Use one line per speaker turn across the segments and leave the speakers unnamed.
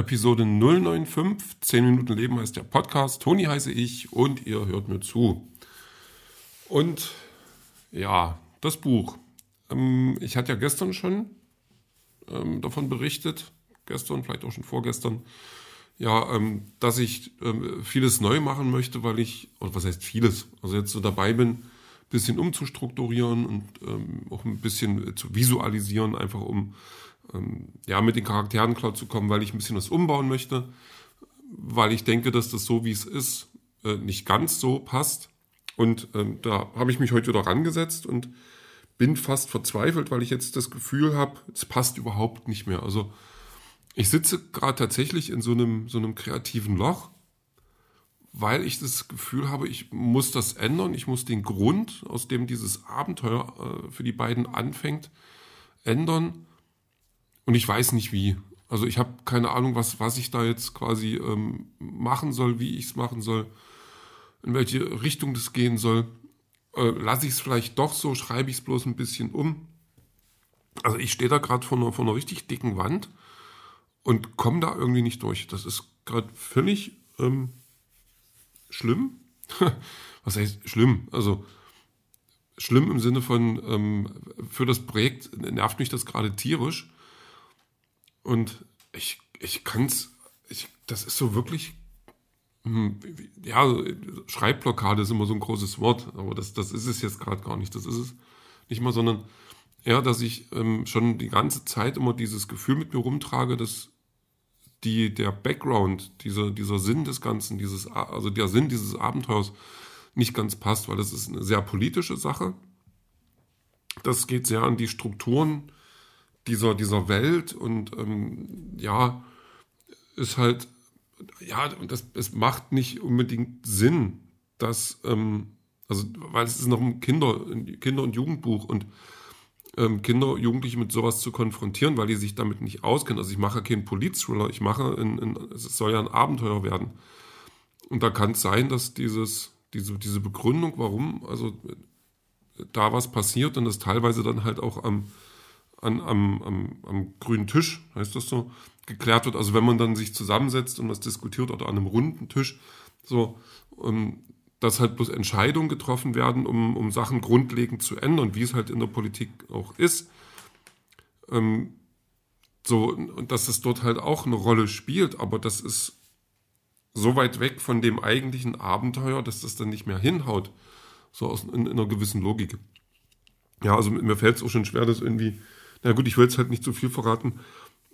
Episode 095, 10 Minuten Leben heißt der Podcast. Toni heiße ich und ihr hört mir zu. Und ja, das Buch. Ähm, ich hatte ja gestern schon ähm, davon berichtet, gestern, vielleicht auch schon vorgestern, ja, ähm, dass ich vieles neu machen möchte, weil ich, oder was heißt vieles, also jetzt so dabei bin, ein bisschen umzustrukturieren und auch ein bisschen zu visualisieren, einfach um ähm, ja, mit den Charakteren klar zu kommen, weil ich ein bisschen was umbauen möchte, weil ich denke, dass das so, wie es ist, äh, nicht ganz so passt. Und ähm, da habe ich mich heute wieder rangesetzt und bin fast verzweifelt, weil ich jetzt das Gefühl habe, es passt überhaupt nicht mehr. Also ich sitze gerade tatsächlich in so einem, so einem kreativen Loch, weil ich das Gefühl habe, ich muss das ändern. Ich muss den Grund, aus dem dieses Abenteuer äh, für die beiden anfängt, ändern. Und ich weiß nicht wie. Also ich habe keine Ahnung, was, was ich da jetzt quasi ähm, machen soll, wie ich es machen soll, in welche Richtung das gehen soll. Äh, Lasse ich es vielleicht doch so, schreibe ich es bloß ein bisschen um. Also ich stehe da gerade vor einer, vor einer richtig dicken Wand und komme da irgendwie nicht durch. Das ist gerade völlig ähm, schlimm. was heißt schlimm? Also schlimm im Sinne von, ähm, für das Projekt nervt mich das gerade tierisch. Und ich, ich kann es, das ist so wirklich, hm, ja, Schreibblockade ist immer so ein großes Wort, aber das, das ist es jetzt gerade gar nicht. Das ist es nicht mal, sondern eher, dass ich ähm, schon die ganze Zeit immer dieses Gefühl mit mir rumtrage, dass die, der Background, dieser, dieser Sinn des Ganzen, dieses, also der Sinn dieses Abenteuers nicht ganz passt, weil das ist eine sehr politische Sache. Das geht sehr an die Strukturen dieser, dieser Welt und ähm, ja, ist halt, ja, und das, es macht nicht unbedingt Sinn, dass, ähm, also, weil es ist noch ein Kinder, Kinder- und Jugendbuch und ähm, Kinder, Jugendliche mit sowas zu konfrontieren, weil die sich damit nicht auskennen. Also ich mache keinen Polit-Thriller, ich mache, in, in, es soll ja ein Abenteuer werden. Und da kann es sein, dass dieses, diese, diese Begründung, warum, also da was passiert und das teilweise dann halt auch am, an, am, am, am grünen Tisch, heißt das so, geklärt wird. Also wenn man dann sich zusammensetzt und was diskutiert oder an einem runden Tisch, so, um, dass halt bloß Entscheidungen getroffen werden, um, um Sachen grundlegend zu ändern, wie es halt in der Politik auch ist. Ähm, so, und dass es dort halt auch eine Rolle spielt, aber das ist so weit weg von dem eigentlichen Abenteuer, dass das dann nicht mehr hinhaut, so aus, in, in einer gewissen Logik. Ja, also mir fällt es auch schon schwer, das irgendwie na gut, ich will jetzt halt nicht zu viel verraten.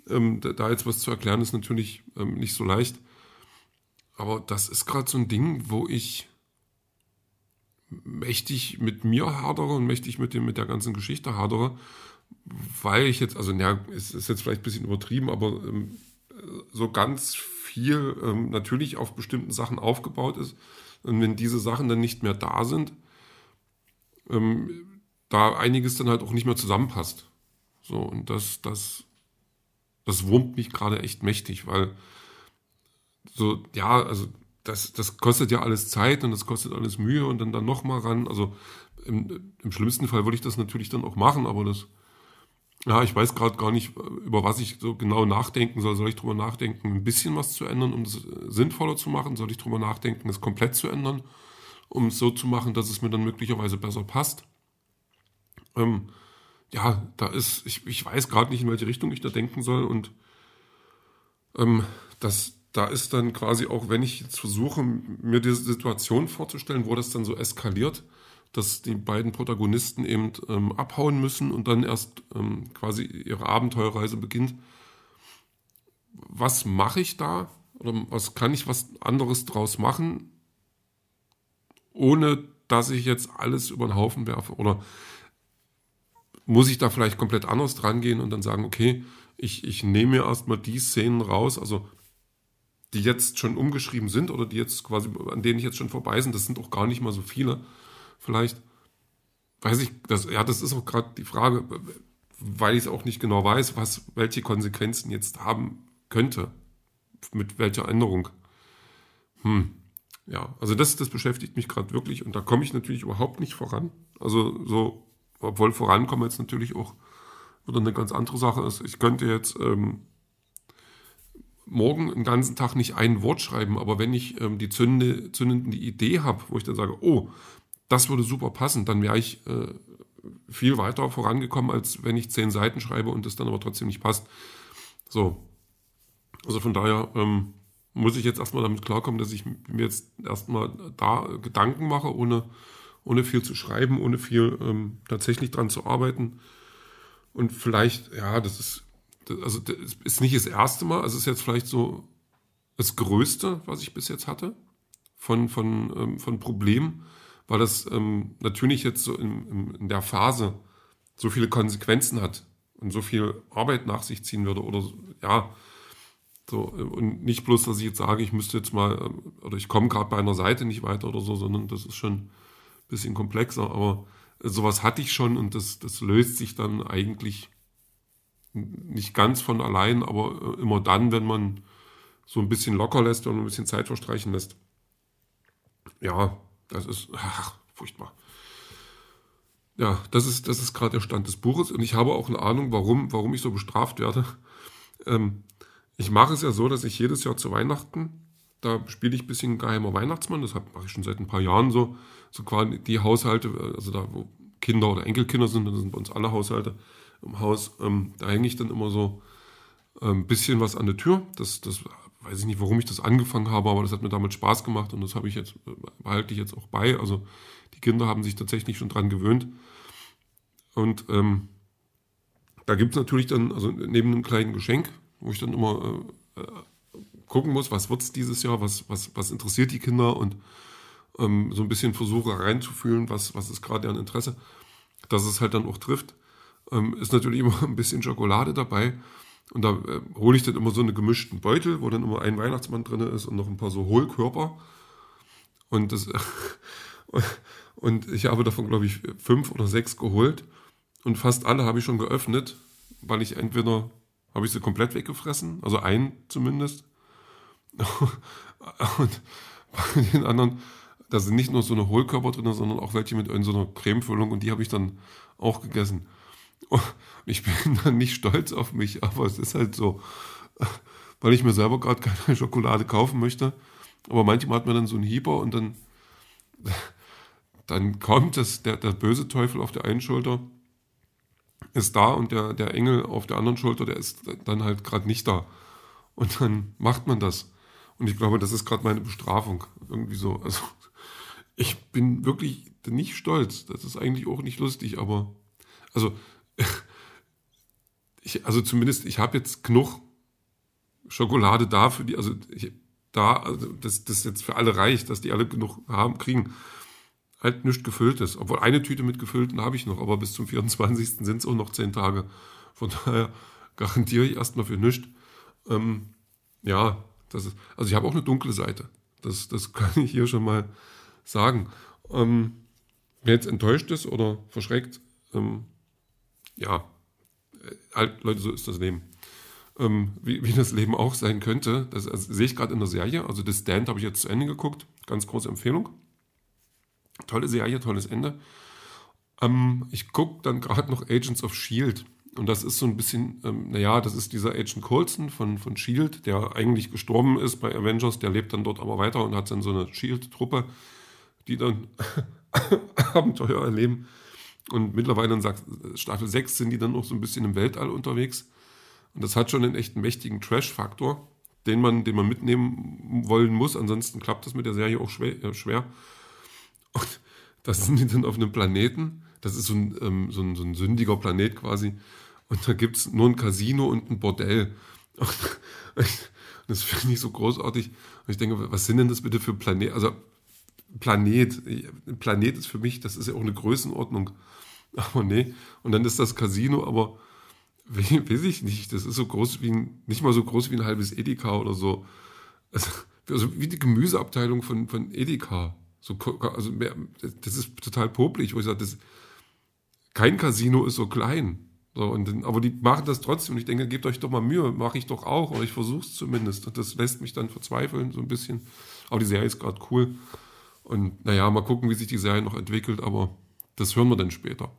Ähm, da, jetzt was zu erklären, ist natürlich ähm, nicht so leicht. Aber das ist gerade so ein Ding, wo ich mächtig mit mir hadere und mächtig mit, dem, mit der ganzen Geschichte hadere, weil ich jetzt, also ja, es ist jetzt vielleicht ein bisschen übertrieben, aber ähm, so ganz viel ähm, natürlich auf bestimmten Sachen aufgebaut ist. Und wenn diese Sachen dann nicht mehr da sind, ähm, da einiges dann halt auch nicht mehr zusammenpasst. So, und das, das, das wurmt mich gerade echt mächtig, weil so, ja, also das, das kostet ja alles Zeit und das kostet alles Mühe und dann, dann nochmal ran. Also im, im schlimmsten Fall würde ich das natürlich dann auch machen, aber das, ja, ich weiß gerade gar nicht, über was ich so genau nachdenken soll. Soll ich drüber nachdenken, ein bisschen was zu ändern, um es sinnvoller zu machen? Soll ich drüber nachdenken, es komplett zu ändern, um es so zu machen, dass es mir dann möglicherweise besser passt? Ähm, ja, da ist, ich, ich weiß gerade nicht, in welche Richtung ich da denken soll. Und ähm, das, da ist dann quasi auch, wenn ich jetzt versuche, mir diese Situation vorzustellen, wo das dann so eskaliert, dass die beiden Protagonisten eben ähm, abhauen müssen und dann erst ähm, quasi ihre Abenteuerreise beginnt. Was mache ich da? Oder was kann ich was anderes draus machen, ohne dass ich jetzt alles über den Haufen werfe? Oder muss ich da vielleicht komplett anders dran gehen und dann sagen, okay, ich, ich nehme mir erstmal die Szenen raus, also die jetzt schon umgeschrieben sind oder die jetzt quasi, an denen ich jetzt schon vorbei sind, das sind auch gar nicht mal so viele. Vielleicht, weiß ich, das, ja, das ist auch gerade die Frage, weil ich es auch nicht genau weiß, was, welche Konsequenzen jetzt haben könnte. Mit welcher Änderung. Hm. Ja, also das, das beschäftigt mich gerade wirklich und da komme ich natürlich überhaupt nicht voran. Also so obwohl vorankommen jetzt natürlich auch wieder eine ganz andere Sache ist. Ich könnte jetzt ähm, morgen einen ganzen Tag nicht ein Wort schreiben, aber wenn ich ähm, die zündende, zündende Idee habe, wo ich dann sage, oh, das würde super passen, dann wäre ich äh, viel weiter vorangekommen, als wenn ich zehn Seiten schreibe und das dann aber trotzdem nicht passt. So. Also von daher ähm, muss ich jetzt erstmal damit klarkommen, dass ich mir jetzt erstmal da Gedanken mache, ohne, ohne viel zu schreiben, ohne viel ähm, tatsächlich dran zu arbeiten. Und vielleicht, ja, das ist, also das ist nicht das erste Mal, es ist jetzt vielleicht so das Größte, was ich bis jetzt hatte, von, von, ähm, von Problemen weil das ähm, natürlich jetzt so in, in, in der Phase so viele Konsequenzen hat und so viel Arbeit nach sich ziehen würde oder ja, so, und nicht bloß, dass ich jetzt sage, ich müsste jetzt mal, ähm, oder ich komme gerade bei einer Seite nicht weiter oder so, sondern das ist schon bisschen komplexer, aber sowas hatte ich schon und das, das löst sich dann eigentlich nicht ganz von allein, aber äh, immer dann, wenn man so ein bisschen locker lässt und ein bisschen Zeit verstreichen lässt. Ja, das ist ach, furchtbar. Ja, das ist, das ist gerade der Stand des Buches und ich habe auch eine Ahnung, warum, warum ich so bestraft werde. Ähm, ich mache es ja so, dass ich jedes Jahr zu Weihnachten, da spiele ich ein bisschen geheimer Weihnachtsmann, das mache ich schon seit ein paar Jahren so, so quasi die Haushalte, also da, wo Kinder oder Enkelkinder sind, das sind bei uns alle Haushalte im Haus, ähm, da hänge ich dann immer so ein ähm, bisschen was an der Tür. Das, das weiß ich nicht, warum ich das angefangen habe, aber das hat mir damit Spaß gemacht und das habe ich jetzt, behalte ich jetzt auch bei. Also die Kinder haben sich tatsächlich schon dran gewöhnt. Und ähm, da gibt es natürlich dann, also neben einem kleinen Geschenk, wo ich dann immer äh, äh gucken muss, was wird es dieses Jahr, was, was, was interessiert die Kinder und ähm, so ein bisschen versuche reinzufühlen, was, was ist gerade deren Interesse, dass es halt dann auch trifft. Ähm, ist natürlich immer ein bisschen Schokolade dabei. Und da äh, hole ich dann immer so einen gemischten Beutel, wo dann immer ein Weihnachtsmann drin ist und noch ein paar so Hohlkörper. Und, das, und ich habe davon, glaube ich, fünf oder sechs geholt. Und fast alle habe ich schon geöffnet, weil ich entweder habe ich sie komplett weggefressen, also einen zumindest. und bei den anderen, da sind nicht nur so eine Hohlkörper drin, sondern auch welche mit so einer Cremefüllung und die habe ich dann auch gegessen. Ich bin dann nicht stolz auf mich, aber es ist halt so, weil ich mir selber gerade keine Schokolade kaufen möchte. Aber manchmal hat man dann so einen Hieber und dann, dann kommt das, der, der böse Teufel auf der einen Schulter, ist da und der, der Engel auf der anderen Schulter, der ist dann halt gerade nicht da. Und dann macht man das. Und ich glaube, das ist gerade meine Bestrafung. Irgendwie so. Also, ich bin wirklich nicht stolz. Das ist eigentlich auch nicht lustig, aber also ich, also zumindest, ich habe jetzt genug Schokolade da für die, also ich, da, also das, das jetzt für alle reicht, dass die alle genug haben, kriegen. Halt nichts gefülltes. Obwohl eine Tüte mit gefüllten habe ich noch, aber bis zum 24. sind es auch noch zehn Tage. Von daher garantiere ich erstmal für nichts. Ähm, ja, das ist, also ich habe auch eine dunkle Seite. Das, das kann ich hier schon mal sagen. Ähm, wer jetzt enttäuscht ist oder verschreckt, ähm, ja, halt, Leute, so ist das Leben. Ähm, wie, wie, das Leben auch sein könnte, das also, sehe ich gerade in der Serie. Also das Stand habe ich jetzt zu Ende geguckt. Ganz große Empfehlung. Tolle Serie, tolles Ende. Ähm, ich gucke dann gerade noch Agents of Shield. Und das ist so ein bisschen, ähm, naja, das ist dieser Agent Coulson von, von Shield, der eigentlich gestorben ist bei Avengers, der lebt dann dort aber weiter und hat dann so eine Shield-Truppe, die dann Abenteuer erleben. Und mittlerweile in Staffel 6 sind die dann noch so ein bisschen im Weltall unterwegs. Und das hat schon einen echt mächtigen Trash-Faktor, den man, den man mitnehmen wollen muss. Ansonsten klappt das mit der Serie auch schwer. Äh, schwer. Und da sind die dann auf einem Planeten. Das ist so ein, ähm, so ein, so ein sündiger Planet quasi. Und da gibt es nur ein Casino und ein Bordell. Und das finde ich so großartig. Und ich denke, was sind denn das bitte für Planeten? Also Planet. Planet ist für mich, das ist ja auch eine Größenordnung. Aber nee. Und dann ist das Casino, aber weiß ich nicht. Das ist so groß wie ein, nicht mal so groß wie ein halbes Edeka oder so. Also, also wie die Gemüseabteilung von, von Edeka. So, also mehr, das ist total popelig, wo ich sage, das, kein Casino ist so klein. So, und, aber die machen das trotzdem. Und ich denke, gebt euch doch mal Mühe, mache ich doch auch, oder ich versuche es zumindest. Und das lässt mich dann verzweifeln, so ein bisschen. Aber die Serie ist gerade cool. Und naja, mal gucken, wie sich die Serie noch entwickelt, aber das hören wir dann später.